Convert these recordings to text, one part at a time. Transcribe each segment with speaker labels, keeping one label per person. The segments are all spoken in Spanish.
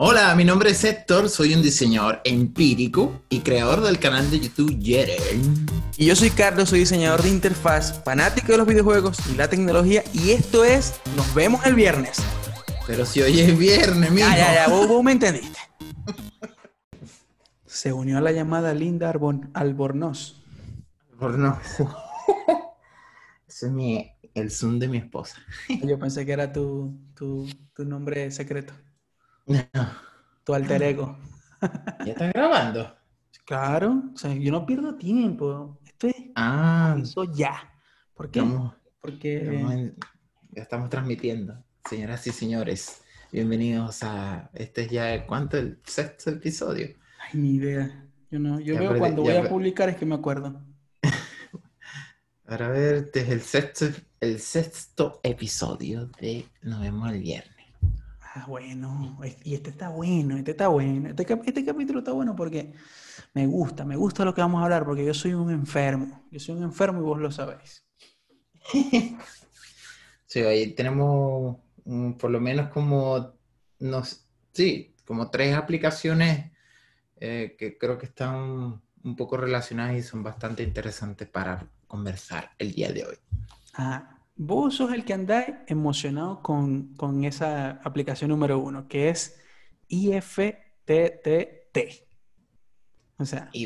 Speaker 1: Hola, mi nombre es Héctor, soy un diseñador empírico y creador del canal de YouTube Yeren.
Speaker 2: Y yo soy Carlos, soy diseñador de interfaz, fanático de los videojuegos y la tecnología. Y esto es Nos vemos el viernes.
Speaker 1: Pero si hoy es viernes, mijo.
Speaker 2: Ya, ya, ya, vos, vos me entendiste. Se unió a la llamada Linda Arbon- Albornoz.
Speaker 1: Por no. Ese es mi, el Zoom de mi esposa.
Speaker 2: Yo pensé que era tu, tu, tu nombre secreto, tu alter ego.
Speaker 1: ¿Ya está grabando?
Speaker 2: Claro, o sea, yo no pierdo tiempo. Esto es
Speaker 1: Ah,
Speaker 2: eso ya. ¿Por qué?
Speaker 1: estamos,
Speaker 2: Porque
Speaker 1: estamos en- ya estamos transmitiendo. Señoras y señores, bienvenidos a este es ya, ¿cuánto? El sexto episodio.
Speaker 2: Ay, ni idea. Yo no, yo
Speaker 1: Ya
Speaker 2: veo
Speaker 1: perdí-
Speaker 2: cuando voy a publicar es que me acuerdo.
Speaker 1: Ahora a ver, este es el sexto, el sexto episodio de Nos vemos el viernes.
Speaker 2: Ah, bueno. Y este está bueno, este está bueno. Este, cap- este capítulo está bueno porque me gusta, me gusta lo que vamos a hablar porque yo soy un enfermo. Yo soy un enfermo y vos lo sabéis.
Speaker 1: Sí, ahí tenemos mm, por lo menos como, nos, sí, como tres aplicaciones eh, que creo que están un poco relacionadas y son bastante interesantes para conversar el día de hoy.
Speaker 2: Ah, vos sos el que andáis emocionado con, con esa aplicación número uno, que es IFTTT. O sea,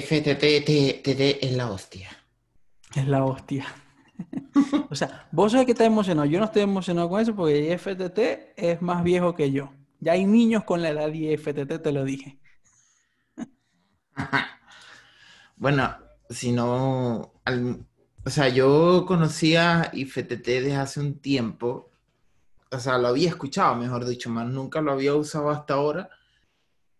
Speaker 1: FTTTT es la hostia.
Speaker 2: es la hostia. O sea, vos sos el que está emocionado. Yo no estoy emocionado con eso porque IFTT es más viejo que yo. Ya hay niños con la edad de IFTT, te lo dije.
Speaker 1: Bueno, si no, al- o sea, yo conocía IFTT desde hace un tiempo, o sea, lo había escuchado, mejor dicho, más nunca lo había usado hasta ahora.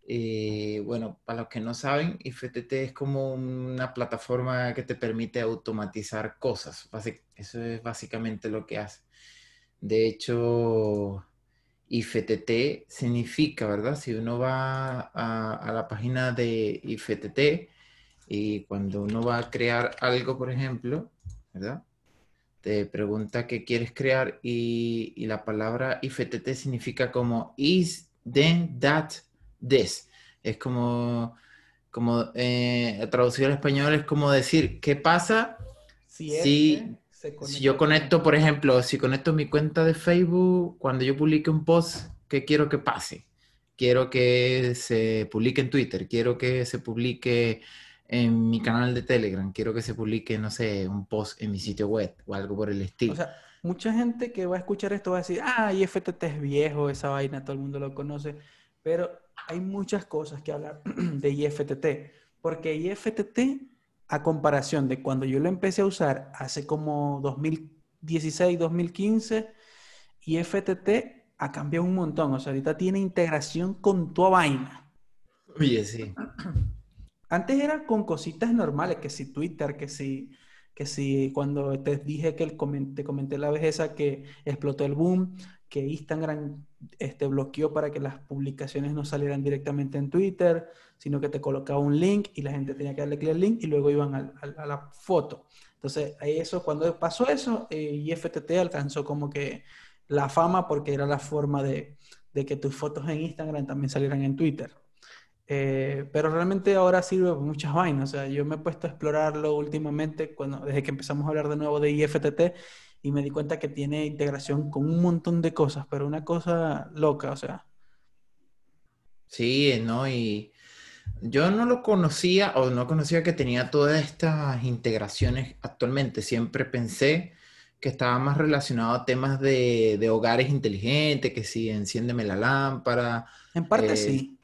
Speaker 1: Eh, bueno, para los que no saben, IFTT es como una plataforma que te permite automatizar cosas. Eso es básicamente lo que hace. De hecho, IFTT significa, ¿verdad? Si uno va a, a la página de IFTT y cuando uno va a crear algo, por ejemplo, ¿verdad? Te pregunta qué quieres crear y, y la palabra IFTT significa como is, then, that, this. Es como, como eh, traducido al español es como decir, ¿qué pasa
Speaker 2: Si este se
Speaker 1: si yo
Speaker 2: con-
Speaker 1: conecto, por ejemplo, si conecto mi cuenta de Facebook, cuando yo publique un post, ¿qué quiero que pase? Quiero que se publique en Twitter, quiero que se publique en mi canal de Telegram, quiero que se publique, no sé, un post en mi sitio web o algo por el estilo.
Speaker 2: O sea, mucha gente que va a escuchar esto va a decir, ah, IFTT es viejo, esa vaina, todo el mundo lo conoce. Pero hay muchas cosas que hablar de IFTT. Porque IFTT, a comparación de cuando yo lo empecé a usar hace como 2016, 2015, IFTT ha cambiado un montón. O sea, ahorita tiene integración con toda vaina.
Speaker 1: Oye, sí.
Speaker 2: Antes era con cositas normales, que si Twitter, que si, que si cuando te dije que te comenté la vez esa que explotó el boom, que Instagram este, bloqueó para que las publicaciones no salieran directamente en Twitter, sino que te colocaba un link y la gente tenía que darle clic al link y luego iban a la foto. Entonces, eso, cuando pasó eso, eh, IFTT alcanzó como que la fama porque era la forma de, de que tus fotos en Instagram también salieran en Twitter. Eh, pero realmente ahora sirve para muchas vainas. O sea, yo me he puesto a explorarlo últimamente cuando, desde que empezamos a hablar de nuevo de IFTT y me di cuenta que tiene integración con un montón de cosas, pero una cosa loca, o sea.
Speaker 1: Sí, ¿no? Y yo no lo conocía o no conocía que tenía todas estas integraciones actualmente. Siempre pensé que estaba más relacionado a temas de, de hogares inteligentes, que si enciéndeme la lámpara,
Speaker 2: En parte
Speaker 1: Eh,
Speaker 2: sí.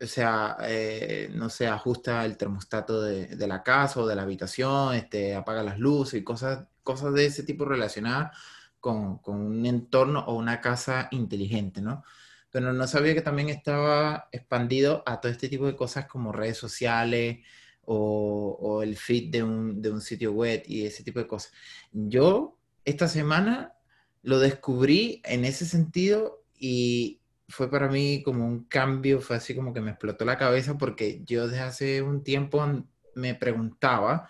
Speaker 1: O sea, eh, no sé, ajusta el termostato de, de la casa o de la habitación, este, apaga las luces y cosas, cosas de ese tipo relacionadas con, con un entorno o una casa inteligente, ¿no? Pero no sabía que también estaba expandido a todo este tipo de cosas como redes sociales o, o el feed de un, de un sitio web y ese tipo de cosas. Yo esta semana lo descubrí en ese sentido y fue para mí como un cambio, fue así como que me explotó la cabeza porque yo desde hace un tiempo me preguntaba,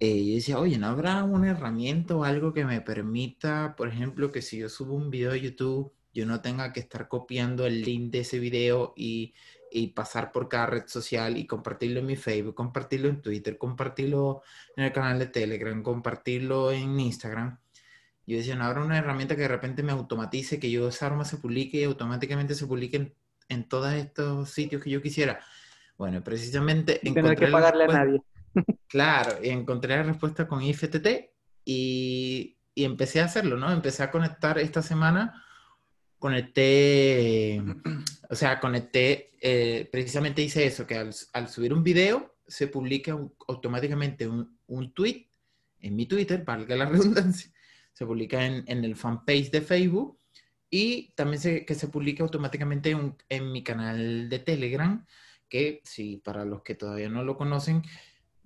Speaker 1: eh, yo decía, oye, ¿no habrá una herramienta o algo que me permita, por ejemplo, que si yo subo un video a YouTube yo no tenga que estar copiando el link de ese video y, y pasar por cada red social y compartirlo en mi Facebook, compartirlo en Twitter, compartirlo en el canal de Telegram, compartirlo en Instagram. Yo decía, no habrá una herramienta que de repente me automatice, que yo esa arma se publique y automáticamente se publique en, en todos estos sitios que yo quisiera. Bueno, precisamente...
Speaker 2: No tener que pagarle a nadie.
Speaker 1: Claro, encontré la respuesta con IFTT y, y empecé a hacerlo, ¿no? Empecé a conectar esta semana conecté, o sea, conecté, eh, precisamente hice eso, que al, subir un video se publica automáticamente un, un, tweet en mi Twitter, valga la redundancia, se publica en, en el fanpage de Facebook y también se, que se publica automáticamente en mi canal de Telegram, que si para los que todavía no lo conocen,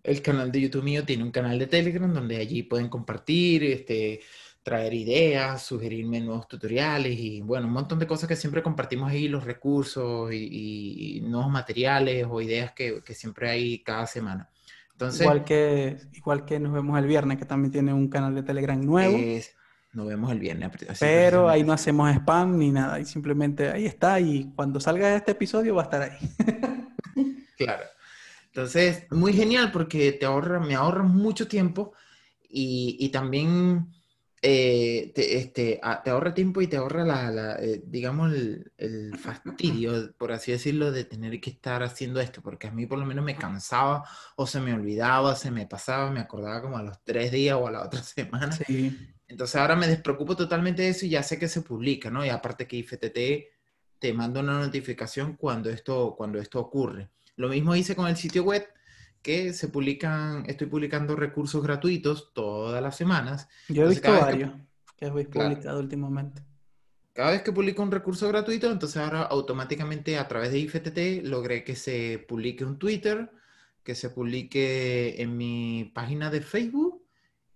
Speaker 1: el canal de YouTube mío tiene un canal de Telegram donde allí pueden compartir, este, traer ideas, sugerirme nuevos tutoriales y bueno, un montón de cosas que siempre compartimos ahí, los recursos y, nuevos materiales o ideas que, que, siempre hay cada semana.
Speaker 2: Entonces, igual, que, igual que nos vemos el viernes, que también tiene un canal de Telegram nuevo.
Speaker 1: nos vemos el viernes.
Speaker 2: Pero ahí no hacemos spam ni nada, y simplemente ahí está y cuando salga este episodio va a estar ahí.
Speaker 1: claro. Entonces, muy genial porque te ahorra, me ahorra mucho tiempo y, y también eh, te, este, te ahorra tiempo y te ahorra, la, eh, digamos, el, fastidio, por así decirlo, de tener que estar haciendo esto, porque a mí por lo menos me cansaba o se me olvidaba, se me pasaba, me acordaba como a los tres días o a la otra semana. Sí. Entonces ahora me despreocupo totalmente de eso y ya sé que se publica, ¿no? Y aparte que IFTT te manda una notificación cuando esto, cuando esto ocurre. Lo mismo hice con el sitio web, que se publican, estoy publicando recursos gratuitos todas las semanas.
Speaker 2: Yo he visto varios que, habéis publicado últimamente.
Speaker 1: Cada vez que publico un recurso gratuito, entonces ahora automáticamente a través de IFTT logré que se publique un Twitter, que se publique en mi página de Facebook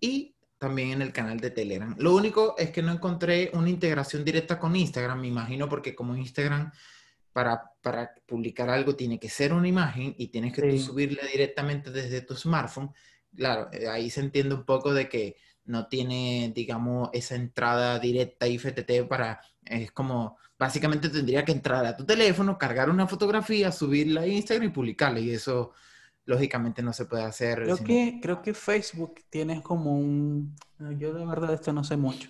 Speaker 1: y también en el canal de Telegram. Lo único es que no encontré una integración directa con Instagram, me imagino, porque como Instagram para, para, publicar algo tiene que ser una imagen y tienes que subirla directamente desde tu smartphone. Claro, eh, ahí se entiende un poco de que no tiene, digamos, esa entrada directa IFTT para, es como, básicamente tendría que entrar a tu teléfono, cargar una fotografía, subirla a Instagram y publicarla y eso lógicamente no se puede hacer.
Speaker 2: Creo, que, creo que Facebook tiene como un, yo de verdad esto no sé mucho,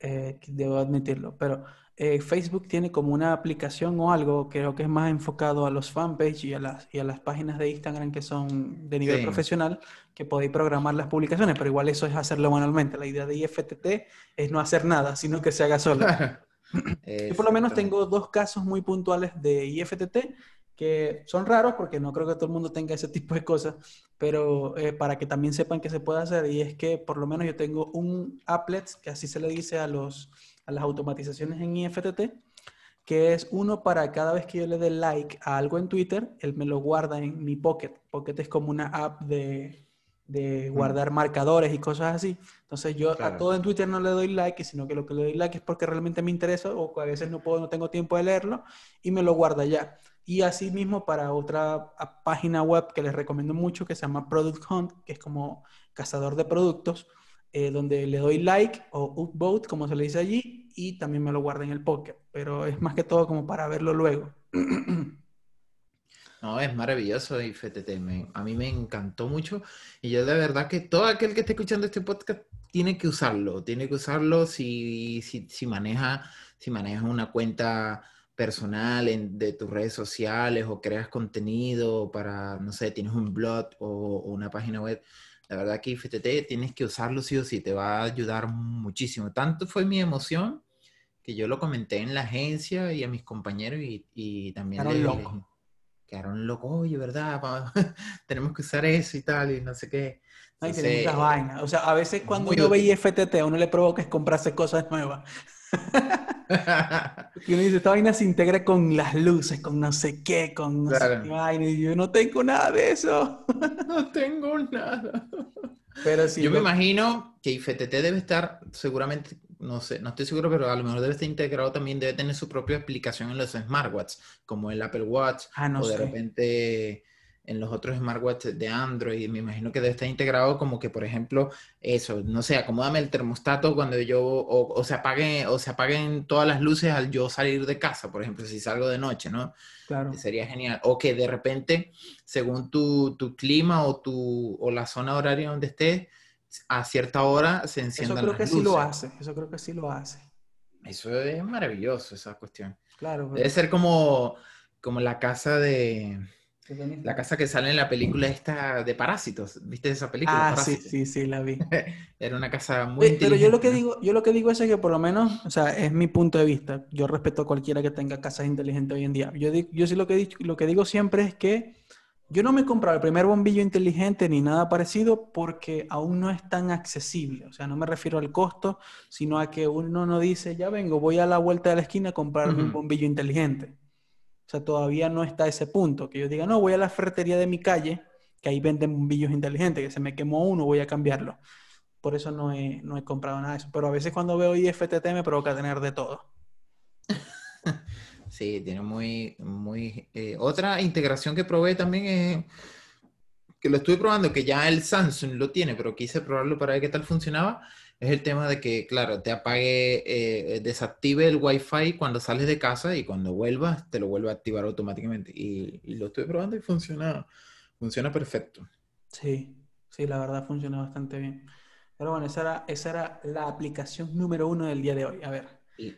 Speaker 2: eh, debo admitirlo, pero eh, Facebook tiene como una aplicación o algo, creo que es más enfocado a los fanpage y a las, y a las páginas de Instagram que son de nivel profesional, que podéis programar las publicaciones, pero igual eso es hacerlo manualmente. La idea de IFTT es no hacer nada, sino que se haga solo. Yo por lo menos tengo dos casos muy puntuales de IFTT que son raros porque no creo que todo el mundo tenga ese tipo de cosas, pero eh, para que también sepan que se puede hacer y es que por lo menos yo tengo un applet, que así se le dice a los a las automatizaciones en IFTT, que es uno para cada vez que yo le dé like a algo en Twitter, él me lo guarda en mi Pocket. Pocket es como una app de, de guardar marcadores y cosas así. Entonces yo a todo en Twitter no le doy like, sino que lo que le doy like es porque realmente me interesa o a veces no puedo, no tengo tiempo de leerlo y me lo guarda ya. Y así mismo para otra página web que les recomiendo mucho que se llama Product Hunt, que es como cazador de productos eh, donde le doy like o upvote, como se le dice allí, y también me lo guarda en el Pocket, pero es más que todo como para verlo luego.
Speaker 1: No, es maravilloso y FTT, a mí me encantó mucho y yo de verdad que todo aquel que esté escuchando este podcast tiene que usarlo, tiene que usarlo si, si, maneja si manejas una cuenta personal en, de tus redes sociales o creas contenido para, no sé, tienes un blog o una página web, la verdad que IFTT tienes que usarlo sí o sí, te va a ayudar muchísimo. Tanto fue mi emoción que yo lo comenté en la agencia y a mis compañeros y, y también
Speaker 2: quedaron locos.
Speaker 1: Quedaron locos, oye, ¿verdad? Tenemos que usar eso y tal y no sé qué.
Speaker 2: Ay, muchas vainas. O sea, a veces cuando yo veo IFTT a uno le provoca es comprarse cosas nuevas. y uno dice, esta vaina se integra con las luces, con no sé qué, con no sé qué vaina. Y yo no tengo nada de eso.
Speaker 1: no tengo nada. Pero sí, yo me imagino que IFTT debe estar seguramente, no sé, no estoy seguro, pero a lo mejor debe estar integrado también, debe tener su propia aplicación en los smartwatches, como el Apple Watch,
Speaker 2: ah, no
Speaker 1: o de repente en los otros smartwatches de Android. Me imagino que debe estar integrado como que, por ejemplo, eso, no sé, acomódame el termostato cuando yo, o, se apague, o se apaguen todas las luces al yo salir de casa, por ejemplo, si salgo de noche, ¿no?
Speaker 2: Claro.
Speaker 1: Sería genial. O que de repente, según tu, tu clima o, tu, o la zona horaria donde estés, a cierta hora se enciendan
Speaker 2: Eso creo que sí lo hace, eso creo que sí lo hace.
Speaker 1: Eso es maravilloso, esa cuestión.
Speaker 2: Claro.
Speaker 1: Debe ser como, como la casa de la casa que sale en la película esta de Parásitos, ¿viste esa película?
Speaker 2: Ah, sí, sí, sí, la vi.
Speaker 1: Era una casa muy
Speaker 2: Pero yo lo que digo, yo lo que digo es que por lo menos, o sea, es mi punto de vista. Yo respeto a cualquiera que tenga casas inteligentes hoy en día. Yo, yo sí lo que, dicho, lo que digo siempre es que yo no me he comprado el primer bombillo inteligente ni nada parecido porque aún no es tan accesible. O sea, no me refiero al costo, sino a que uno no dice, ya vengo, voy a la vuelta de la esquina a comprarme un bombillo inteligente. O sea, todavía no está ese punto. Que yo diga, no, voy a la ferretería de mi calle, que ahí venden bombillos inteligentes, que se me quemó uno, voy a cambiarlo. Por eso no he, no he comprado nada de eso. Pero a veces cuando veo IFTT me provoca tener de todo.
Speaker 1: Sí, tiene muy, muy... Eh, otra integración que probé también es que lo estuve probando, que ya el Samsung lo tiene, pero quise probarlo para ver qué tal funcionaba es el tema de que, claro, te apague, eh, desactive el Wi-Fi cuando sales de casa y cuando vuelvas te lo vuelve a activar automáticamente. Y, lo estoy probando y funciona, funciona perfecto.
Speaker 2: Sí, sí, la verdad funciona bastante bien. Pero bueno, esa era, esa era la aplicación número uno del día de hoy. A ver.
Speaker 1: Y,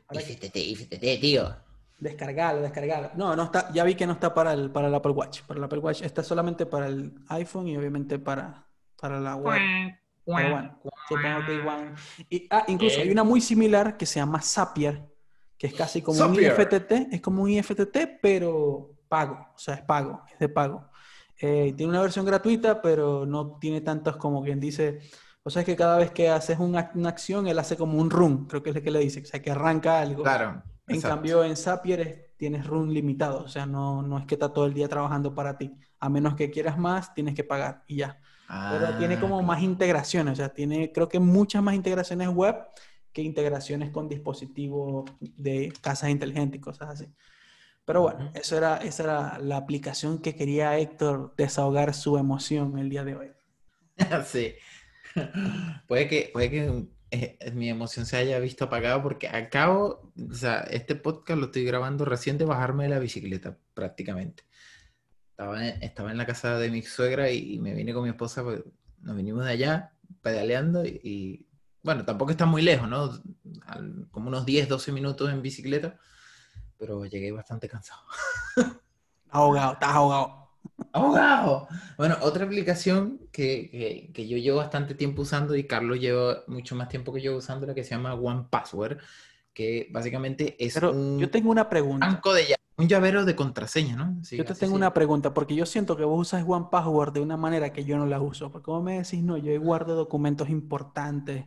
Speaker 1: tío.
Speaker 2: Descargalo, descargalo. No, no está, ya vi que no está para el, para el Apple Watch. Para el Apple Watch está solamente para el iPhone y obviamente para, para la web. Pero bueno, supongo que igual. Y, ah, incluso hay una muy similar que se llama Zapier, que es casi como un IFTT, es como un IFTT, pero pago, o sea, es pago, es de pago. Eh, tiene una versión gratuita, pero no tiene tantos como quien dice. O sea, es que cada vez que haces una, acción, él hace como un run, creo que es lo que le dice, o sea, que arranca algo.
Speaker 1: Claro.
Speaker 2: En cambio, en Zapier tienes run limitado, o sea, no, no es que está todo el día trabajando para ti. A menos que quieras más, tienes que pagar y ya pero tiene como ah, más integraciones, o sea, tiene creo que muchas más integraciones web que integraciones con dispositivos de casas inteligentes y cosas así. Pero bueno, eso era, esa era la aplicación que quería Héctor desahogar su emoción el día de hoy.
Speaker 1: Sí. Puede que, puede que eh, mi emoción se haya visto apagada porque acabo, o sea, este podcast lo estoy grabando recién de bajarme de la bicicleta prácticamente estaba en, estaba en la casa de mi suegra y, me vine con mi esposa, pues, nos vinimos de allá pedaleando y, bueno, tampoco está muy lejos, ¿no? como unos 10, 12 minutos en bicicleta, pero llegué bastante cansado.
Speaker 2: ahogado, estás ahogado.
Speaker 1: Ahogado. Bueno, otra aplicación que, que, yo llevo bastante tiempo usando y Carlos lleva mucho más tiempo que yo usando, la que se llama One Password, que básicamente es
Speaker 2: un yo tengo una pregunta.
Speaker 1: banco de un llavero de contraseña, ¿no?
Speaker 2: yo te tengo una pregunta, porque yo siento que vos usas One Password de una manera que yo no la uso. Porque vos me decís, no, yo guardo documentos importantes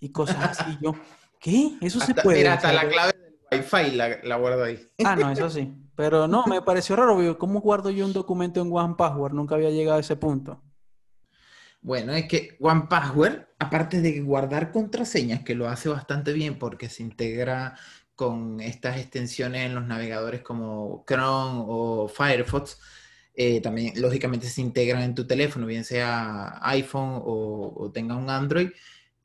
Speaker 2: y cosas así. yo, ¿qué? Eso se puede.
Speaker 1: Mira, hasta la clave del Wi-Fi la, guardo ahí.
Speaker 2: Ah, no, eso sí. Pero no, me pareció raro. ¿Cómo guardo yo un documento en One Password? Nunca había llegado a ese punto.
Speaker 1: Bueno, es que One Password, aparte de guardar contraseñas, que lo hace bastante bien porque se integra con estas extensiones en los navegadores como Chrome o Firefox, eh, también lógicamente se integran en tu teléfono, bien sea iPhone o, tenga un Android.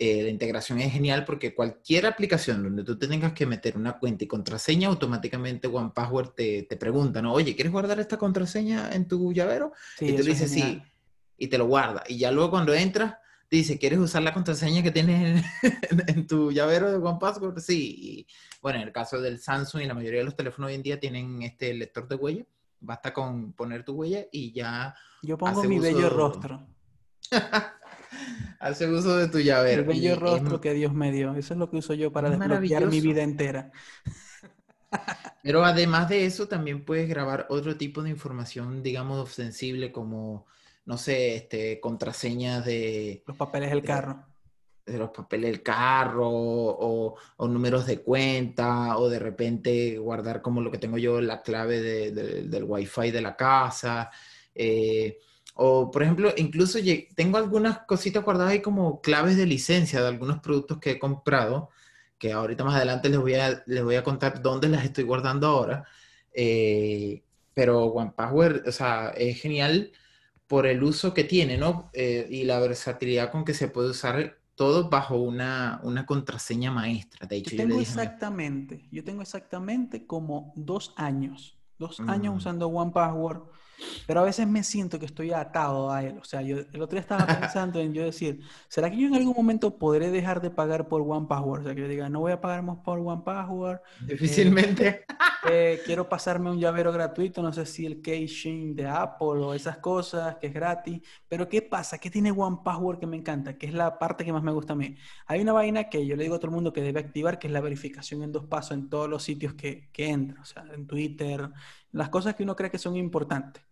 Speaker 1: Eh, la integración es genial porque cualquier aplicación donde tú tengas que meter una cuenta y contraseña, automáticamente OnePassword te, te pregunta, ¿no? Oye, ¿quieres guardar esta contraseña en tu llavero? y tú le dices sí, y te lo guarda. Y ya luego cuando entras, te dice, ¿quieres usar la contraseña que tienes en, tu llavero de OnePassword? Sí. Bueno, en el caso del Samsung y la mayoría de los teléfonos hoy en día tienen este lector de huella. Basta con poner tu huella y ya.
Speaker 2: Yo pongo mi bello rostro.
Speaker 1: hace uso de tu llavero.
Speaker 2: El bello rostro que Dios me dio. Eso es lo que uso yo para desbloquear mi vida entera.
Speaker 1: Pero además de eso, también puedes grabar otro tipo de información, digamos, sensible, como, no sé, este, contraseñas de...
Speaker 2: Los papeles del carro
Speaker 1: de los papeles del carro o, números de cuenta o de repente guardar como lo que tengo yo la clave del wifi de la casa. Eh, o por ejemplo, incluso tengo algunas cositas guardadas ahí como claves de licencia de algunos productos que he comprado, que ahorita más adelante les voy a, les voy a contar dónde las estoy guardando ahora. Eh, pero One Password, o sea, es genial por el uso que tiene, ¿no? Eh, y la versatilidad con que se puede usar todo bajo una, una contraseña maestra. De hecho,
Speaker 2: yo tengo exactamente, yo tengo exactamente como dos años, dos años mm. usando One Password pero a veces me siento que estoy atado a él. O sea, yo el otro día estaba pensando en yo decir, ¿será que yo en algún momento podré dejar de pagar por One Password? O sea, que yo diga, no voy a pagar más por One Password.
Speaker 1: Difícilmente.
Speaker 2: Eh, eh, quiero pasarme un llavero gratuito, no sé si el caching de Apple o esas cosas, que es gratis. Pero ¿qué pasa? ¿Qué tiene One Password que me encanta? Que es la parte que más me gusta a mí. Hay una vaina que yo le digo a todo el mundo que debe activar, que es la verificación en dos pasos en todos los sitios que, que entra. O sea, en Twitter, las cosas que uno cree que son importantes.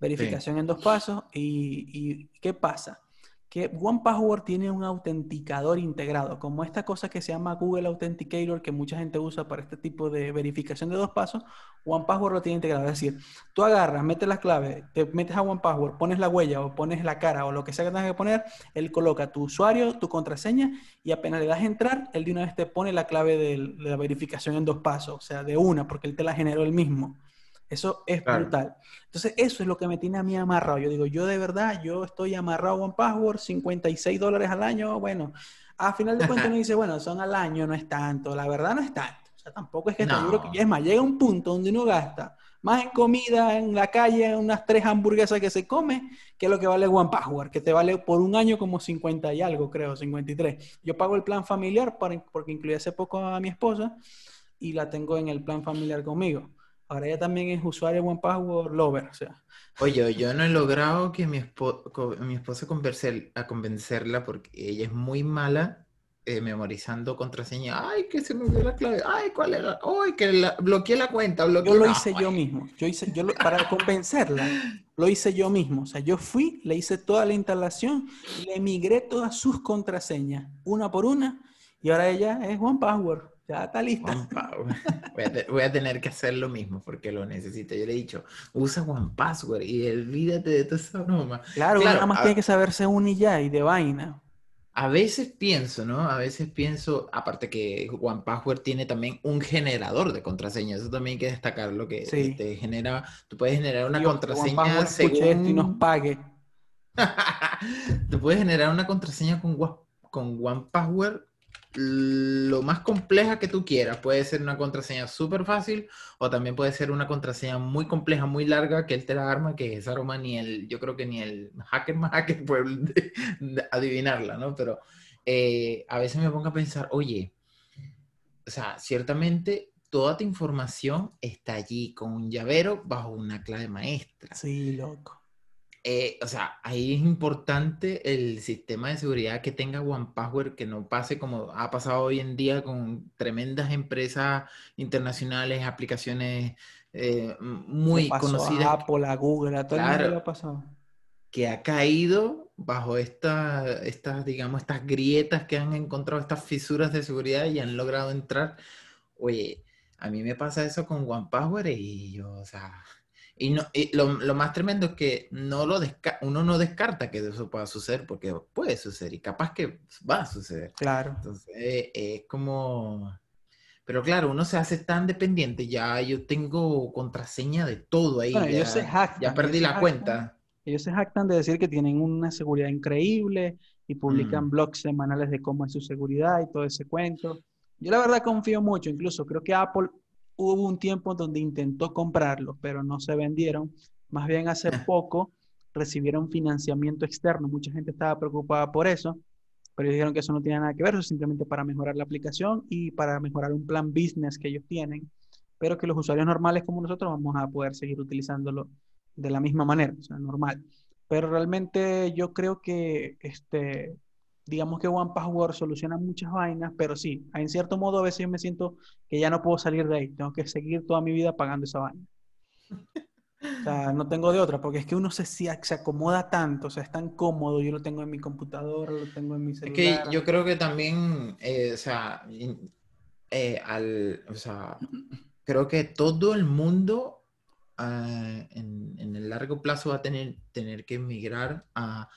Speaker 2: Verificación en dos pasos. Y, qué pasa? Que One Password tiene un autenticador integrado, como esta cosa que se llama Google Authenticator, que mucha gente usa para este tipo de verificación de dos pasos. One Password lo tiene integrado. Es decir, tú agarras, metes las claves, te metes a One Password, pones la huella o pones la cara o lo que sea que tengas que poner, él coloca tu usuario, tu contraseña y apenas le das entrar, él de una vez te pone la clave de la verificación en dos pasos, o sea, de una, porque él te la generó él mismo. Eso es brutal. Entonces, eso es lo que me tiene a mí amarrado. Yo digo, yo de verdad, yo estoy amarrado a One Password, 56 dólares al año. Bueno, a final de cuentas uno dice, bueno, son al año, no es tanto. La verdad no es tanto. O sea, tampoco es que no. que, es más, llega un punto donde uno gasta más en comida en la calle, unas tres hamburguesas que se come, que lo que vale One Password, que te vale por un año como 50 y algo, creo, 53. Yo pago el plan familiar porque incluí hace poco a mi esposa y la tengo en el plan familiar conmigo. Ahora ella también es usuario One Password Lover, o sea.
Speaker 1: Oye, yo no he logrado que mi, mi esposa convencer a convencerla porque ella es muy mala eh, memorizando contraseña. Ay, que se me olvidó la clave. Ay, ¿cuál era? Ay, que la, bloqueé la cuenta.
Speaker 2: Yo lo hice yo mismo. Yo hice, yo para convencerla, lo hice yo mismo. O sea, yo fui, le hice toda la instalación, le migré todas sus contraseñas, una por una, y ahora ella es One Password. Ya está lista.
Speaker 1: Voy a, tener que hacer lo mismo porque lo necesito. Yo le he dicho, usa One Password y olvídate de todo eso
Speaker 2: broma. Claro, nada más tiene que saberse un y ya y de vaina.
Speaker 1: A veces pienso, ¿no? A veces pienso, aparte que One Password tiene también un generador de contraseñas, eso también hay que destacar lo que te genera, tú puedes generar una contraseña según...
Speaker 2: y nos pague.
Speaker 1: tú puedes generar una contraseña con, con One Password lo más compleja que tú quieras. Puede ser una contraseña súper fácil o también puede ser una contraseña muy compleja, muy larga que él te la arma, que esa aroma ni el, yo creo que ni el hacker más hacker puede adivinarla, ¿no? Pero eh, a veces me pongo a pensar, oye, o sea, ciertamente toda tu información está allí con un llavero bajo una clave maestra.
Speaker 2: Sí, loco.
Speaker 1: Eh, o sea, ahí es importante el sistema de seguridad que tenga One Password, que no pase como ha pasado hoy en día con tremendas empresas internacionales, aplicaciones eh, muy conocidas.
Speaker 2: A Apple, a Google, a todo el mundo ha pasado.
Speaker 1: Que ha caído bajo estas, digamos, estas grietas que han encontrado, estas fisuras de seguridad y han logrado entrar. Oye, a mí me pasa eso con One Password y yo, o sea, y, no, lo, más tremendo es que no lo uno no descarta que eso pueda suceder, porque puede suceder y capaz que va a suceder.
Speaker 2: Claro.
Speaker 1: Entonces, es como... Pero claro, uno se hace tan dependiente, ya yo tengo contraseña de todo ahí. ya, ya perdí la cuenta.
Speaker 2: Ellos se jactan de decir que tienen una seguridad increíble y publican mm. blogs semanales de cómo es su seguridad y todo ese cuento. Yo la verdad confío mucho, incluso creo que Apple hubo un tiempo donde intentó comprarlo, pero no se vendieron. Más bien hace ah. poco recibieron financiamiento externo. Mucha gente estaba preocupada por eso, pero dijeron que eso no tiene nada que ver, eso es simplemente para mejorar la aplicación y para mejorar un plan business que ellos tienen, pero que los usuarios normales como nosotros vamos a poder seguir utilizándolo de la misma manera, o sea, normal. Pero realmente yo creo que este, digamos que One Password soluciona muchas vainas, pero sí, en cierto modo a veces me siento que ya no puedo salir de ahí, tengo que seguir toda mi vida pagando esa vaina. O sea, no tengo de otra, porque es que uno se, se acomoda tanto, o sea, es tan cómodo, yo lo tengo en mi computadora, lo tengo en mi celular.
Speaker 1: Es que yo creo que también, eh, o sea, eh, al, o sea, creo que todo el mundo ah, en, en, el largo plazo va a tener, tener que emigrar a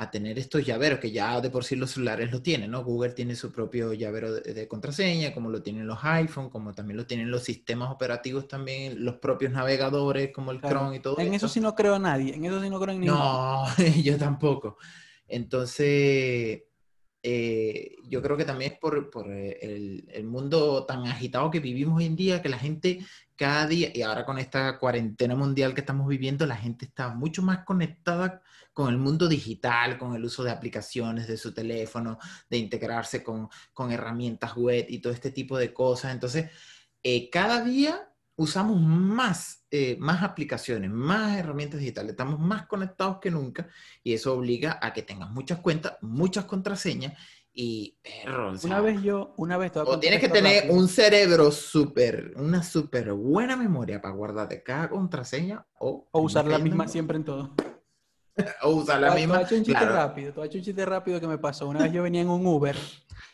Speaker 1: a tener estos llaveros, que ya de por sí los celulares lo tienen, ¿no? Google tiene su propio llavero de, contraseña, como lo tienen los iPhone, como también lo tienen los sistemas operativos también, los propios navegadores, como el Chrome y todo
Speaker 2: En eso sí no creo a nadie, en eso sí no creo en ninguno.
Speaker 1: No, yo tampoco. Entonces, eh, yo creo que también es por, por eh, el, mundo tan agitado que vivimos hoy en día, que la gente cada día, y ahora con esta cuarentena mundial que estamos viviendo, la gente está mucho más conectada con el mundo digital, con el uso de aplicaciones de su teléfono, de integrarse con, con herramientas web y todo este tipo de cosas. Entonces, eh, cada día usamos más, eh, más aplicaciones, más herramientas digitales, estamos más conectados que nunca y eso obliga a que tengas muchas cuentas, muchas contraseñas y perro,
Speaker 2: una vez yo, una vez
Speaker 1: o tienes que tener un cerebro súper, una súper buena memoria para guardarte cada contraseña o,
Speaker 2: o usar la misma siempre en todo.
Speaker 1: o usar la misma.
Speaker 2: Te un chiste rápido, te un chiste rápido que me pasó. Una vez yo venía en un Uber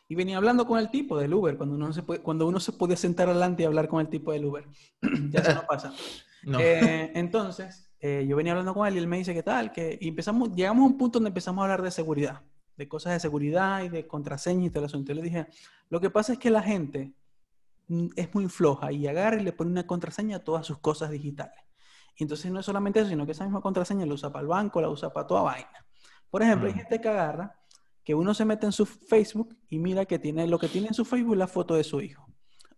Speaker 2: y venía hablando con el tipo del Uber, cuando uno se, puede, cuando uno se podía sentar adelante y hablar con el tipo del Uber. ya eso no pasa. Eh, entonces, eh, yo venía hablando con él y él me dice, ¿qué tal? Que, y empezamos, llegamos a un punto donde empezamos a hablar de seguridad, de cosas de seguridad y de contraseñas y todo eso. Entonces le dije, lo que pasa es que la gente mm, es muy floja y agarra y le pone una contraseña a todas sus cosas digitales. Y entonces no es solamente eso, sino que esa misma contraseña la usa para el banco, la usa para toda vaina. Por ejemplo, hay mm. gente que agarra, que uno se mete en su Facebook y mira que tiene lo que tiene en su Facebook la foto de su hijo.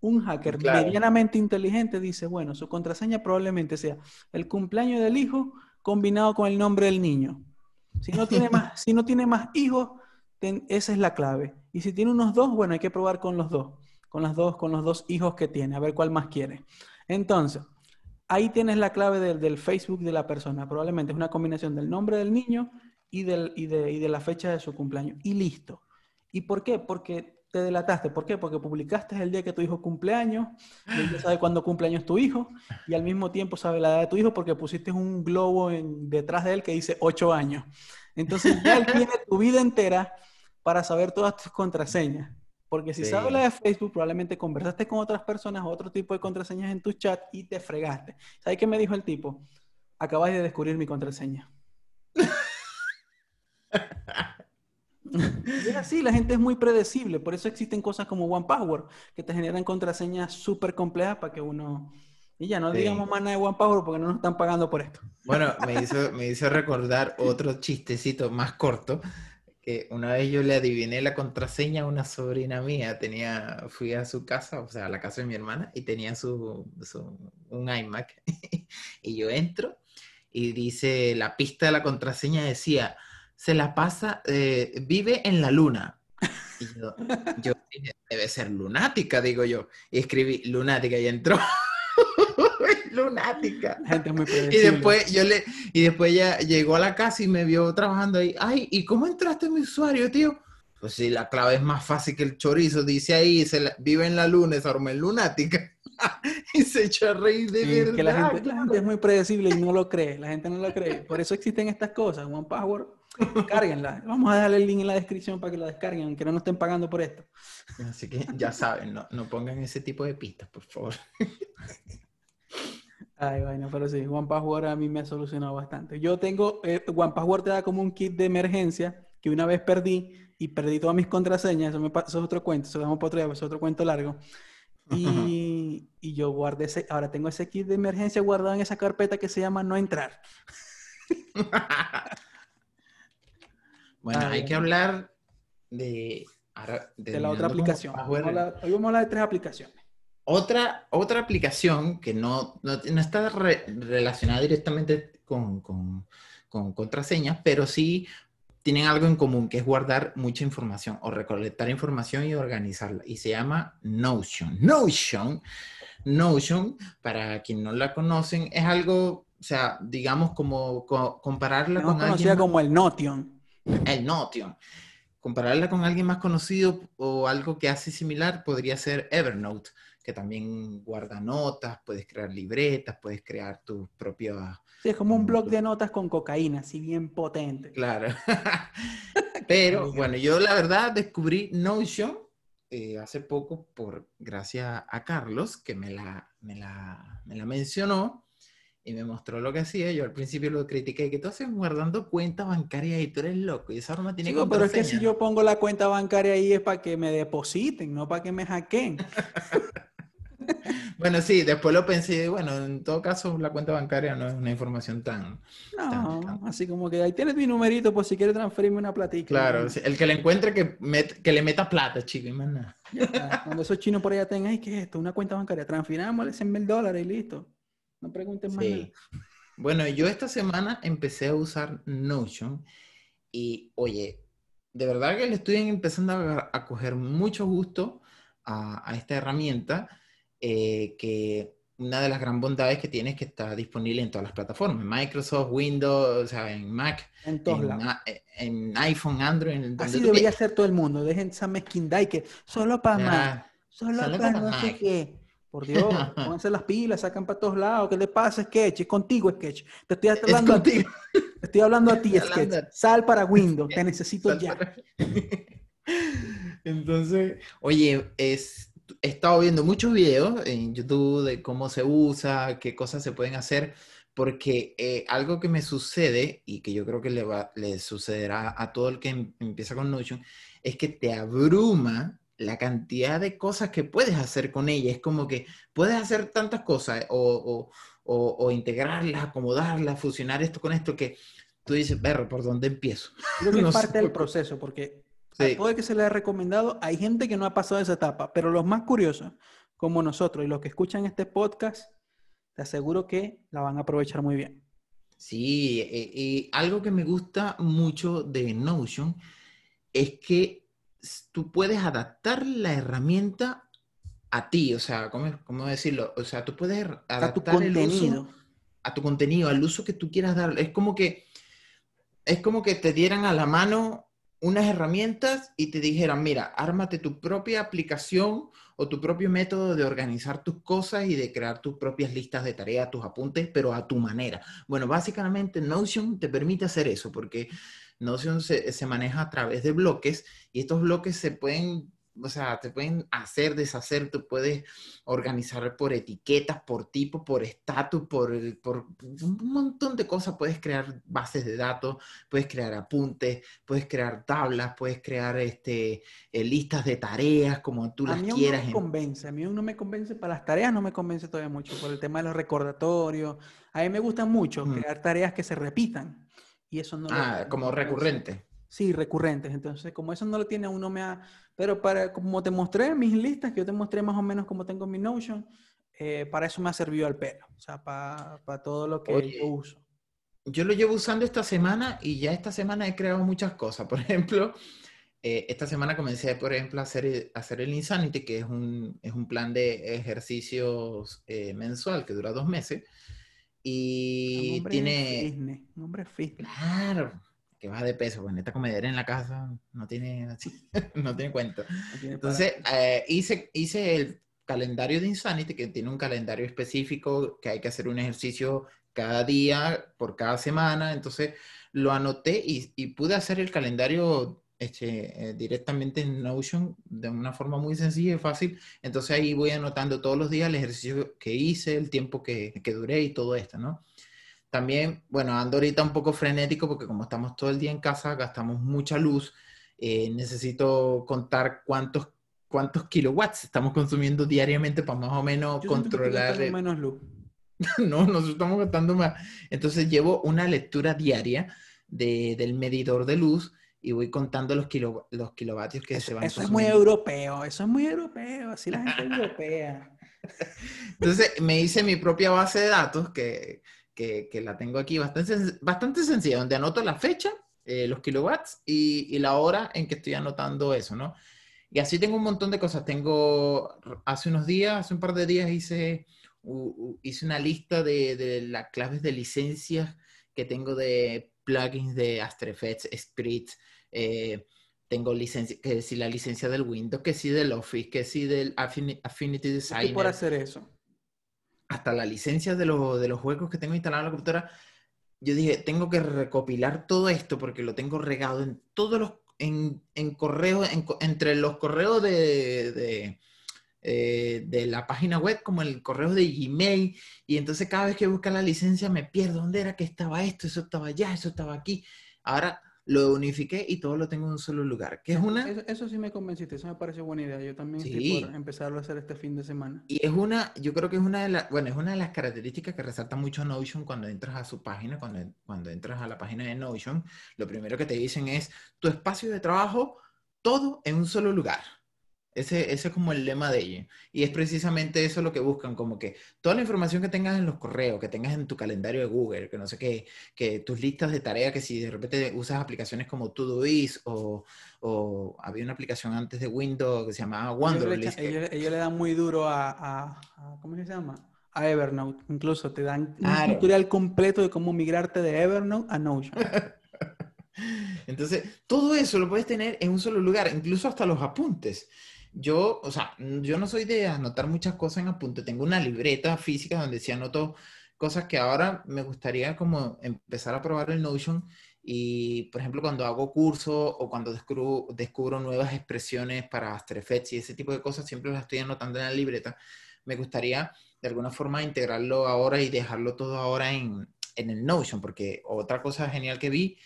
Speaker 2: Un hacker medianamente inteligente dice, bueno, su contraseña probablemente sea el cumpleaños del hijo combinado con el nombre del niño. Si no tiene más, si no tiene más hijos, esa es la clave. Y si tiene unos dos, bueno, hay que probar con los dos, con las dos, con los dos hijos que tiene, a ver cuál más quiere. Entonces, ahí tienes la clave del, Facebook de la persona. Probablemente es una combinación del nombre del niño y, del, y, de, la fecha de su cumpleaños. Y listo. ¿Y por qué? Porque te delataste. ¿Por qué? Porque publicaste el día que tu hijo cumpleaños, y ya sabe cuándo cumpleaños tu hijo, y al mismo tiempo sabe la edad de tu hijo porque pusiste un globo en, detrás de él que dice 8 años. Entonces ya él tiene tu vida entera para saber todas tus contraseñas. Porque si sabes la de Facebook, probablemente conversaste con otras personas, otro tipo de contraseñas en tu chat y te fregaste. ¿Sabes qué me dijo el tipo? Acabas de descubrir mi contraseña. es así, la gente es muy predecible. Por eso existen cosas como One Password, que te generan contraseñas súper complejas para que uno... Y ya no digamos más nada de One Password porque no nos están pagando por esto.
Speaker 1: Bueno, me hizo, me hizo recordar otro chistecito más corto una vez yo le adiviné la contraseña a una sobrina mía, tenía, fui a su casa, o sea, a la casa de mi hermana, y tenía su, un iMac, y yo entro y dice, la pista de la contraseña decía, se la pasa, eh, vive en la luna. Y yo, yo debe ser lunática, digo yo, y escribí lunática y entró. lunática.
Speaker 2: Gente muy
Speaker 1: y después yo le y después ya llegó a la casa y me vio trabajando ahí. Ay, ¿y cómo entraste en mi usuario, tío? Pues sí, la clave es más fácil que el chorizo. Dice ahí, se vive en la luna, se arma lunática. y se echó a reír de verdad.
Speaker 2: Que la gente, es muy predecible y no lo cree. La gente no lo cree. Por eso existen estas cosas. One Password, cárguenla. Vamos a dejarle el link en la descripción para que la descarguen, aunque no nos estén pagando por esto.
Speaker 1: Así que ya saben, no, no pongan ese tipo de pistas, por favor.
Speaker 2: Ay, bueno, pero sí, One Password a mí me ha solucionado bastante. Yo tengo, eh, One Password te da como un kit de emergencia que una vez perdí y perdí todas mis contraseñas, eso, me, eso es otro cuento, eso lo damos para otro día, es otro cuento largo. Y, y, yo guardé ese, ahora tengo ese kit de emergencia guardado en esa carpeta que se llama no entrar.
Speaker 1: bueno, hay que hablar de,
Speaker 2: de, la otra aplicación. hoy vamos a hablar de tres aplicaciones.
Speaker 1: Otra, otra aplicación que no, no, está relacionada directamente con, con, con, contraseñas, pero sí tienen algo en común, que es guardar mucha información o recolectar información y organizarla. Y se llama Notion. Notion, Notion, para quien no la conocen, es algo, o sea, digamos como compararla con
Speaker 2: alguien... como el Notion.
Speaker 1: El Notion. Compararla con alguien más conocido o algo que hace similar podría ser Evernote que también guarda notas, puedes crear libretas, puedes crear tus propias...
Speaker 2: Sí, es como un blog de notas con cocaína, así bien potente.
Speaker 1: Claro. Pero bueno, yo la verdad descubrí Notion eh, hace poco por gracias a Carlos, que me la, me la, me la mencionó. Y me mostró lo que hacía. Yo al principio lo critiqué, que tú haces guardando cuenta bancaria y tú eres loco. Y esa arma tiene
Speaker 2: Chico, pero es que si yo pongo la cuenta bancaria ahí es para que me depositen, no para que me hackeen.
Speaker 1: bueno, sí, después lo pensé, bueno, en todo caso la cuenta bancaria no es una información tan...
Speaker 2: No, así como que ahí tienes mi numerito por si quieres transferirme una platita.
Speaker 1: Claro, el que le encuentre que, que le meta plata, chico, y más nada.
Speaker 2: Cuando esos chinos por allá tengan, ¿qué es esto? Una cuenta bancaria, transfirámosle 100 mil dólares y listo. No pregunten más nada.
Speaker 1: Bueno, yo esta semana empecé a usar Notion y, oye, de verdad que le estoy empezando a, coger mucho gusto a, esta herramienta, eh, que una de las gran bondades que tiene es que está disponible en todas las plataformas, Microsoft, Windows, o sea, en Mac,
Speaker 2: en,
Speaker 1: en, iPhone, Android. En
Speaker 2: Así debería ser todo el mundo. Dejen esa mezquindad y que solo para Mac, solo, para, no sé qué. Por Dios, pónganse las pilas, sacan para todos lados. ¿Qué le pasa, Sketch? Es contigo, Sketch. Te estoy hablando a ti. Te estoy hablando a ti, Sketch. Sal para Windows. Te necesito ya.
Speaker 1: Entonces, oye, es, he estado viendo muchos videos en YouTube de cómo se usa, qué cosas se pueden hacer, porque eh, algo que me sucede y que yo creo que le, va, le sucederá a todo el que em, empieza con Notion, es que te abruma la cantidad de cosas que puedes hacer con ella. Es como que puedes hacer tantas cosas o, o, o, integrarlas, acomodarlas, fusionar esto con esto que tú dices, perro, ¿por dónde empiezo?
Speaker 2: Creo que es parte del proceso, porque sí. puede que se le haya recomendado, hay gente que no ha pasado esa etapa, pero los más curiosos, como nosotros y los que escuchan este podcast, te aseguro que la van a aprovechar muy bien.
Speaker 1: Sí, y algo que me gusta mucho de Notion es que tú puedes adaptar la herramienta a ti, o sea, ¿cómo, cómo decirlo? O sea, tú puedes adaptar a tu contenido. a tu contenido, al uso que tú quieras dar. Es como que es como que te dieran a la mano unas herramientas y te dijeran, mira, ármate tu propia aplicación o tu propio método de organizar tus cosas y de crear tus propias listas de tareas, tus apuntes, pero a tu manera. Bueno, básicamente Notion te permite hacer eso porque Notion se, se maneja a través de bloques y estos bloques se pueden o sea, te pueden hacer, deshacer, tú puedes organizar por etiquetas, por tipo, por estatus, por, por, un montón de cosas. Puedes crear bases de datos, puedes crear apuntes, puedes crear tablas, puedes crear este, eh, listas de tareas como tú las quieras.
Speaker 2: A mí no me convence, a mí no me convence, para las tareas no me convence todavía mucho, por el tema de los recordatorios. A mí me gusta mucho crear tareas que se repitan. Y eso no
Speaker 1: ah, como recurrente.
Speaker 2: Sí, recurrentes. Entonces, como eso no lo tiene, uno me ha... Pero para, como te mostré mis listas, que yo te mostré más o menos cómo tengo mi Notion, eh, para eso me ha servido al pelo. O sea, para, para todo lo que yo uso.
Speaker 1: Yo lo llevo usando esta semana y ya esta semana he creado muchas cosas. Por ejemplo, eh, esta semana comencé, por ejemplo, a hacer, hacer el Insanity, que es un, es un plan de ejercicios eh, mensual que dura dos meses. Y tiene...
Speaker 2: nombre fitness.
Speaker 1: Claro que baja de peso, pues esta comedera en la casa no tiene, no tiene cuenta. Entonces, eh, hice, hice el calendario de Insanity, que tiene un calendario específico, que hay que hacer un ejercicio cada día, por cada semana. Entonces, lo anoté y, y pude hacer el calendario este, eh, directamente en Notion de una forma muy sencilla y fácil. Entonces, ahí voy anotando todos los días el ejercicio que hice, el tiempo que, que duré y todo esto, ¿no? También, bueno, ando ahorita un poco frenético porque como estamos todo el día en casa, gastamos mucha luz. Eh, necesito contar cuántos, cuántos kilowatts estamos consumiendo diariamente para más o menos controlar.
Speaker 2: menos luz.
Speaker 1: no, nosotros estamos gastando más. Entonces llevo una lectura diaria de, del medidor de luz y voy contando los, kilo, los kilovatios que se van
Speaker 2: Eso es muy europeo, eso es muy europeo, así la gente europea.
Speaker 1: Entonces me hice mi propia base de datos que que, la tengo aquí bastante, bastante sencilla, donde anoto la fecha, eh, los kilowatts y, la hora en que estoy anotando eso, ¿no? Y así tengo un montón de cosas. Tengo, hace unos días, hace un par de días hice, hice una lista de, las claves de licencias que tengo de plugins de After Effects, Scripts, eh, tengo licencia, que si la licencia del Windows, que si del Office, que si del Affinity Designer.
Speaker 2: ¿Y por hacer eso?
Speaker 1: hasta la licencia de, de los juegos que tengo instalado en la computadora, yo dije, tengo que recopilar todo esto porque lo tengo regado en todos los, en, en correos, entre los correos de, de, eh, de la página web como el correo de Gmail y entonces cada vez que busca la licencia me pierdo. ¿Dónde era que estaba esto? Eso estaba allá, eso estaba aquí. Ahora lo unifiqué y todo lo tengo en un solo lugar. Que es una...
Speaker 2: Eso, sí me convenciste, eso me parece buena idea. Yo también estoy por empezarlo a hacer este fin de semana.
Speaker 1: Y es una, yo creo que es una de las, bueno, es una de las características que resalta mucho Notion cuando entras a su página, cuando, cuando entras a la página de Notion, lo primero que te dicen es tu espacio de trabajo, todo en un solo lugar. Ese, ese, es como el lema de ellos. Y es precisamente eso lo que buscan, como que toda la información que tengas en los correos, que tengas en tu calendario de Google, que no sé qué, que tus listas de tareas, que si de repente usas aplicaciones como Todoist o, o había una aplicación antes de Windows que se llamaba Wanderlist.
Speaker 2: Ellos, le dan muy duro a, a, ¿cómo se llama? A Evernote. Incluso te dan un tutorial completo de cómo migrarte de Evernote a Notion.
Speaker 1: Entonces, todo eso lo puedes tener en un solo lugar, incluso hasta los apuntes. Yo, o sea, yo no soy de anotar muchas cosas en apunte. Tengo una libreta física donde sí anoto cosas que ahora me gustaría como empezar a probar el Notion y, por ejemplo, cuando hago curso o cuando descubro, descubro nuevas expresiones para After Effects y ese tipo de cosas, siempre las estoy anotando en la libreta. Me gustaría de alguna forma integrarlo ahora y dejarlo todo ahora en, en el Notion, porque otra cosa genial que vi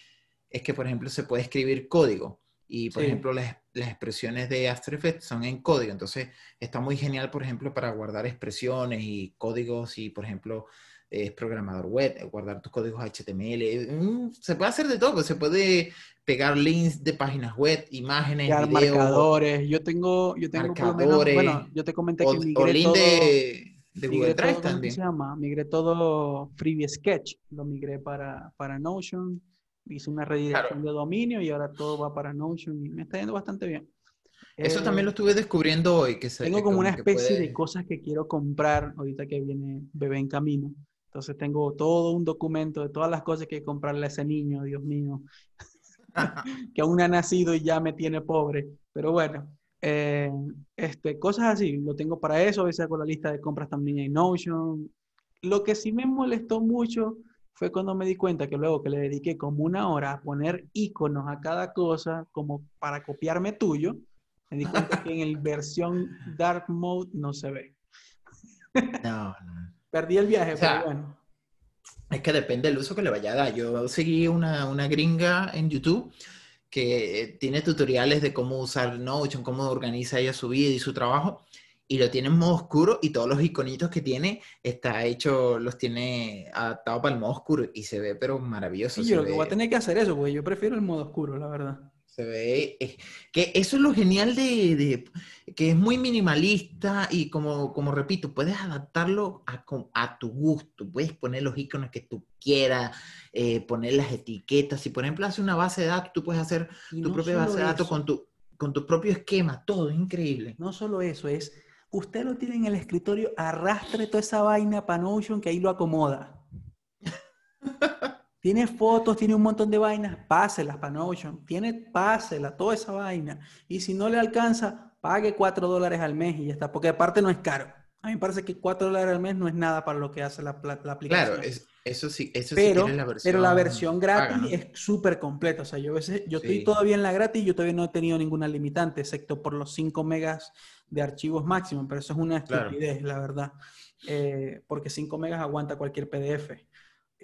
Speaker 1: es que, por ejemplo, se puede escribir código. Y, por ejemplo, las, las, expresiones de After Effects son en código. Entonces, está muy genial, por ejemplo, para guardar expresiones y códigos y, por ejemplo, es programador web, guardar tus códigos HTML. Mm, se puede hacer de todo. Se puede pegar links de páginas web, imágenes,
Speaker 2: videos. marcadores. Yo tengo, yo tengo marcadores. bueno, yo te comenté que migré todo, de, de Google Drive también. Se llama? Migré todo Freebie Sketch. Lo migré para, para Notion hice una redirección de dominio y ahora todo va para Notion y me está yendo bastante bien.
Speaker 1: Eso también lo eh, estuve descubriendo hoy. Que
Speaker 2: tengo como, una especie de cosas que quiero comprar ahorita que viene bebé en camino. Entonces tengo todo un documento de todas las cosas que hay que comprarle a ese niño, Dios mío, que aún ha nacido y ya me tiene pobre. Pero bueno, eh, este, cosas así, lo tengo para eso. A veces hago la lista de compras también en Notion. Lo que sí me molestó mucho fue cuando me di cuenta que luego que le dediqué como una hora a poner iconos a cada cosa, como para copiarme tuyo, me di cuenta que en el versión Dark Mode no se ve. No, no. Perdí el viaje, pero bueno.
Speaker 1: Es que depende del uso que le vaya a dar. Yo seguí una, una gringa en YouTube que tiene tutoriales de cómo usar Notion, cómo organiza ella su vida y su trabajo y lo tiene en modo oscuro y todos los iconitos que tiene está hecho, los tiene adaptado para el modo oscuro y se ve pero maravilloso.
Speaker 2: Sí, yo lo que voy a tener que hacer eso, güey. Yo prefiero el modo oscuro, la verdad.
Speaker 1: Se ve, que eso es lo genial de, que es muy minimalista y como, como repito, puedes adaptarlo a, a tu gusto, puedes poner los iconos que tú quieras, eh, poner las etiquetas, si por ejemplo haces una base de datos, tú puedes hacer tu propia base de datos con tu, con tu propio esquema, todo, increíble.
Speaker 2: No solo eso, es usted lo tiene en el escritorio, arrastre toda esa vaina para Notion que ahí lo acomoda. tiene fotos, tiene un montón de vainas, páselas para Notion. Tiene, pásela, toda esa vaina. Y si no le alcanza, pague 4 dólares al mes y ya está, porque aparte no es caro. A mí me parece que 4 dólares al mes no es nada para lo que hace la, la, aplicación.
Speaker 1: Claro, eso sí, eso
Speaker 2: pero,
Speaker 1: sí
Speaker 2: la versión. Pero la versión gratis es súper completa. O sea, yo, veces, yo estoy todavía en la gratis y yo todavía no he tenido ninguna limitante, excepto por los 5 megas de archivos máximos, pero eso es una estupidez, la verdad. Eh, porque 5 megas aguanta cualquier PDF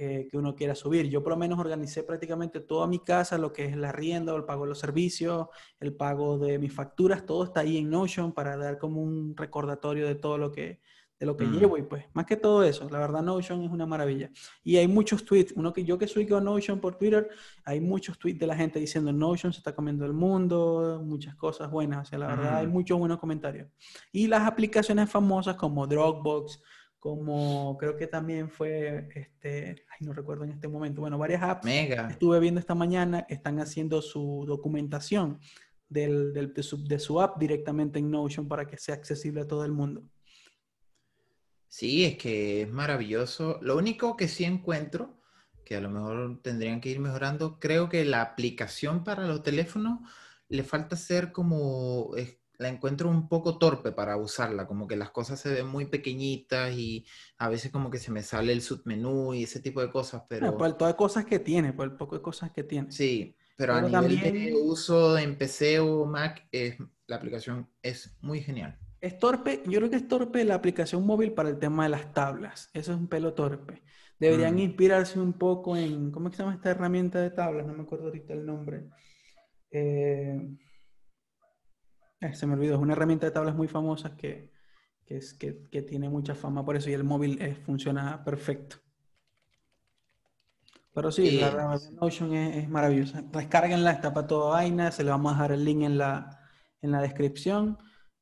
Speaker 2: eh, que uno quiera subir. Yo por lo menos organicé prácticamente toda mi casa, lo que es la rienda, el pago de los servicios, el pago de mis facturas, todo está ahí en Notion para dar como un recordatorio de todo lo que de lo que mm. llevo y pues más que todo eso, la verdad Notion es una maravilla. Y hay muchos tweets, uno que yo que soy con Notion por Twitter, hay muchos tweets de la gente diciendo Notion se está comiendo el mundo, muchas cosas buenas, o sea, la verdad hay mm. muchos buenos comentarios. Y las aplicaciones famosas como Dropbox, como creo que también fue, este, ay, no recuerdo en este momento, bueno, varias apps. Mega. Estuve viendo esta mañana, están haciendo su documentación del, del de, su, de su app directamente en Notion para que sea accesible a todo el mundo.
Speaker 1: Sí, es que es maravilloso. Lo único que sí encuentro, que a lo mejor tendrían que ir mejorando, creo que la aplicación para los teléfonos le falta ser como, la encuentro un poco torpe para usarla, como que las cosas se ven muy pequeñitas y a veces como que se me sale el submenú y ese tipo de cosas, pero...
Speaker 2: por todas cosas que tiene, por el poco de cosas que tiene.
Speaker 1: Sí, pero, a nivel de uso en PC o Mac, es, la aplicación es muy genial.
Speaker 2: Es torpe, yo creo que es torpe la aplicación móvil para el tema de las tablas. Eso es un pelo torpe. Deberían
Speaker 1: Mm.
Speaker 2: inspirarse un poco en, ¿cómo es que se llama esta herramienta de tablas? No me acuerdo ahorita el nombre. Eh, eh, se me olvidó, es una herramienta de tablas muy famosa que, que, es, que, que tiene mucha fama por eso y el móvil eh, funciona perfecto. Pero sí,
Speaker 1: Sí.
Speaker 2: la verdad, Notion es, es maravillosa. Descárguenla, está para toda vaina. Se le vamos a dejar el link en la, en la descripción.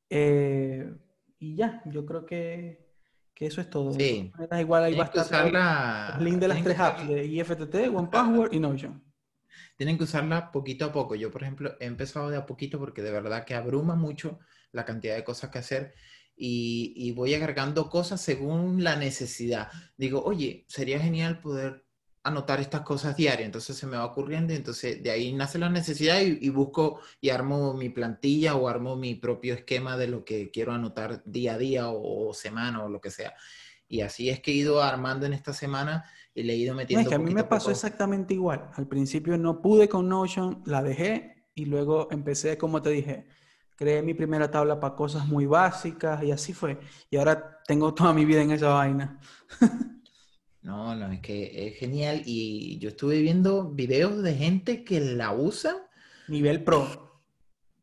Speaker 2: Eh, y ya, yo creo que, que eso es todo.
Speaker 1: Sí.
Speaker 2: igual ahí va a estar el link de las tres apps, de IFTT, OnePassword y Notion.
Speaker 1: Tienen que usarla poquito a poco. Yo, por ejemplo, he empezado de a poquito porque de verdad que abruma mucho la cantidad de cosas que hacer y, voy agregando cosas según la necesidad. Digo, oye, sería genial poder anotar estas cosas diarias. Entonces se me va ocurriendo entonces de ahí nace la necesidad y, busco y armo mi plantilla o armo mi propio esquema de lo que quiero anotar día a día o semana o lo que sea. Y así es que he ido armando en esta semana y le he ido
Speaker 2: No,
Speaker 1: metiendo.
Speaker 2: es que a mí me pasó exactamente igual. Al principio no pude con Notion, la dejé y luego empecé, como te dije, creé mi primera tabla para cosas muy básicas y así fue. Y ahora tengo toda mi vida en esa vaina.
Speaker 1: No, no, es que es genial. Y yo estuve viendo videos de gente que la usa,
Speaker 2: Nivel pro.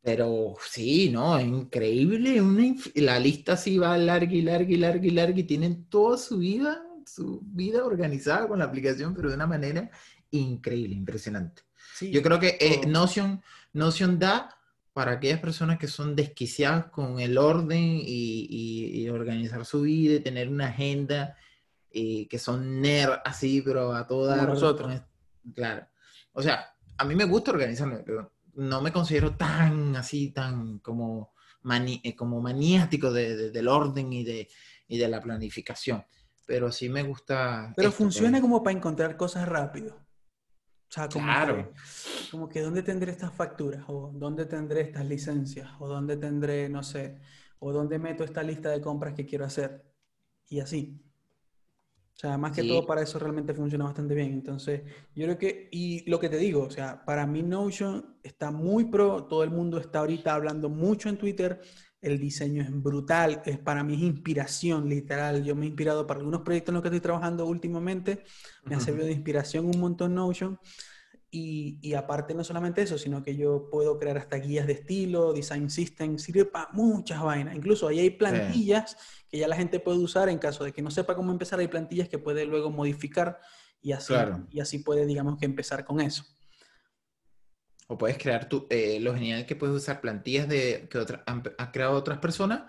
Speaker 1: Pero sí, no, es increíble. Una inf- la lista sí va larga y larga y larga y larga y tienen toda su vida, su vida organizada con la aplicación, pero de una manera increíble, impresionante.
Speaker 2: Sí,
Speaker 1: Yo creo que eh. Notion, Notion da para aquellas personas que son desquiciadas con el orden y, y- y organizar su vida y tener una agenda, y que son nerd así, pero a dar.
Speaker 2: nosotros.
Speaker 1: Claro. O sea, a mí me gusta organizarme, pero no me considero tan así, tan como, mani- eh, como maniático de- de- del orden y de, y de la planificación. Pero sí me gusta.
Speaker 2: Pero
Speaker 1: esto,
Speaker 2: funciona como para encontrar cosas rápido. O sea, como
Speaker 1: Claro.
Speaker 2: que, como que dónde tendré estas facturas, o dónde tendré estas licencias, o dónde tendré, no sé, o dónde meto esta lista de compras que quiero hacer. Y así. O sea, más que
Speaker 1: Sí.
Speaker 2: todo para eso realmente funciona bastante bien. Entonces, yo creo que, y lo que te digo, o sea, para mí Notion está muy pro, todo el mundo está ahorita hablando mucho en Twitter, el diseño es brutal, es para mí es inspiración, literal. Yo me he inspirado para algunos proyectos en los que estoy trabajando últimamente, me ha
Speaker 1: Ujú.
Speaker 2: servido de inspiración un montón Notion. Y, y aparte no solamente eso, sino que yo puedo crear hasta guías de estilo, design system, sirve para muchas vainas. Incluso ahí hay plantillas que ya la gente puede usar en caso de que no sepa cómo empezar, hay plantillas que puede luego modificar y así,
Speaker 1: Claro.
Speaker 2: y así puede, digamos, que empezar con eso.
Speaker 1: O puedes crear tu, eh, lo genial es que puedes usar plantillas de, que otra- han, han creado otras personas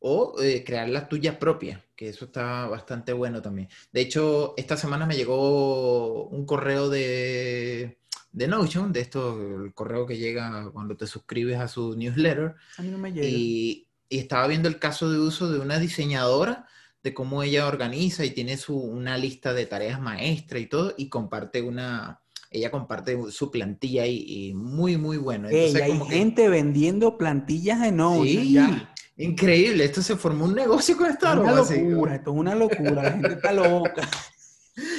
Speaker 1: o eh, crear las tuyas propias, que eso está bastante bueno también. De hecho, esta semana me llegó un correo de, de Notion, de esto, el correo que llega cuando te suscribes a su newsletter,
Speaker 2: A mí no me llega.
Speaker 1: y, y estaba viendo el caso de uso de una diseñadora, de cómo ella organiza y tiene su, una lista de tareas maestra y todo, y comparte una, ella comparte su plantilla y, y muy, muy bueno.
Speaker 2: Ey,
Speaker 1: Entonces,
Speaker 2: hay
Speaker 1: como que-
Speaker 2: gente vendiendo plantillas de Notion.
Speaker 1: sí,
Speaker 2: ya.
Speaker 1: increíble, esto se formó un negocio con esta
Speaker 2: Es una
Speaker 1: broma, así.
Speaker 2: locura, esto es una locura, la gente está loca.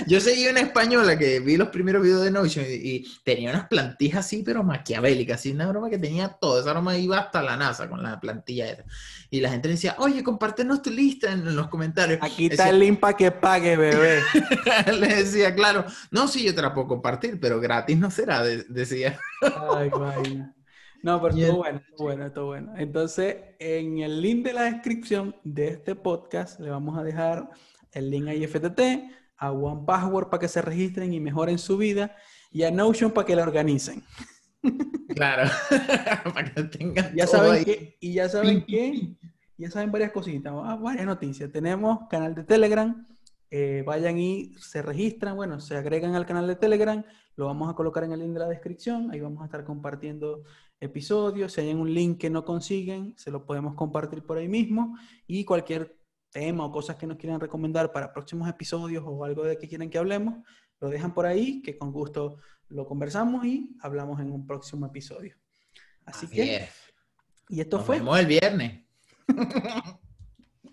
Speaker 1: Yo seguí una española que vi los primeros videos de Notion y, y tenía unas plantillas así, pero maquiavélicas, así una broma que tenía todo, esa broma iba hasta la NASA con la plantilla esa. Y la gente le decía, oye, compártenos tu lista en los comentarios.
Speaker 2: Aquí está
Speaker 1: Decía-
Speaker 2: el link para que pague, bebé.
Speaker 1: Le decía, claro, no, sí, yo te la puedo compartir, pero gratis no será, de- decía.
Speaker 2: Ay, vaina. No, pero estuvo bueno, estuvo bueno, estuvo bueno. Entonces, en el link de la descripción de este podcast le vamos a dejar el link a IFTT, a One Password para que se registren y mejoren su vida, y a Notion para que la organicen.
Speaker 1: Claro, para que tengan
Speaker 2: Ya
Speaker 1: todo
Speaker 2: saben
Speaker 1: ahí.
Speaker 2: que, y ya saben que, ya saben varias cositas, ah, varias noticias. Tenemos canal de Telegram, eh, vayan y se registran, bueno, se agregan al canal de Telegram, lo vamos a colocar en el link de la descripción, ahí vamos a estar compartiendo episodios, si hay un link que no consiguen, se lo podemos compartir por ahí mismo, y cualquier tema o cosas que nos quieran recomendar para próximos episodios o algo de que quieran que hablemos, lo dejan por ahí, que con gusto lo conversamos y hablamos en un próximo episodio. Así
Speaker 1: Así
Speaker 2: que,
Speaker 1: es.
Speaker 2: y esto
Speaker 1: Nos
Speaker 2: fue.
Speaker 1: vemos el viernes.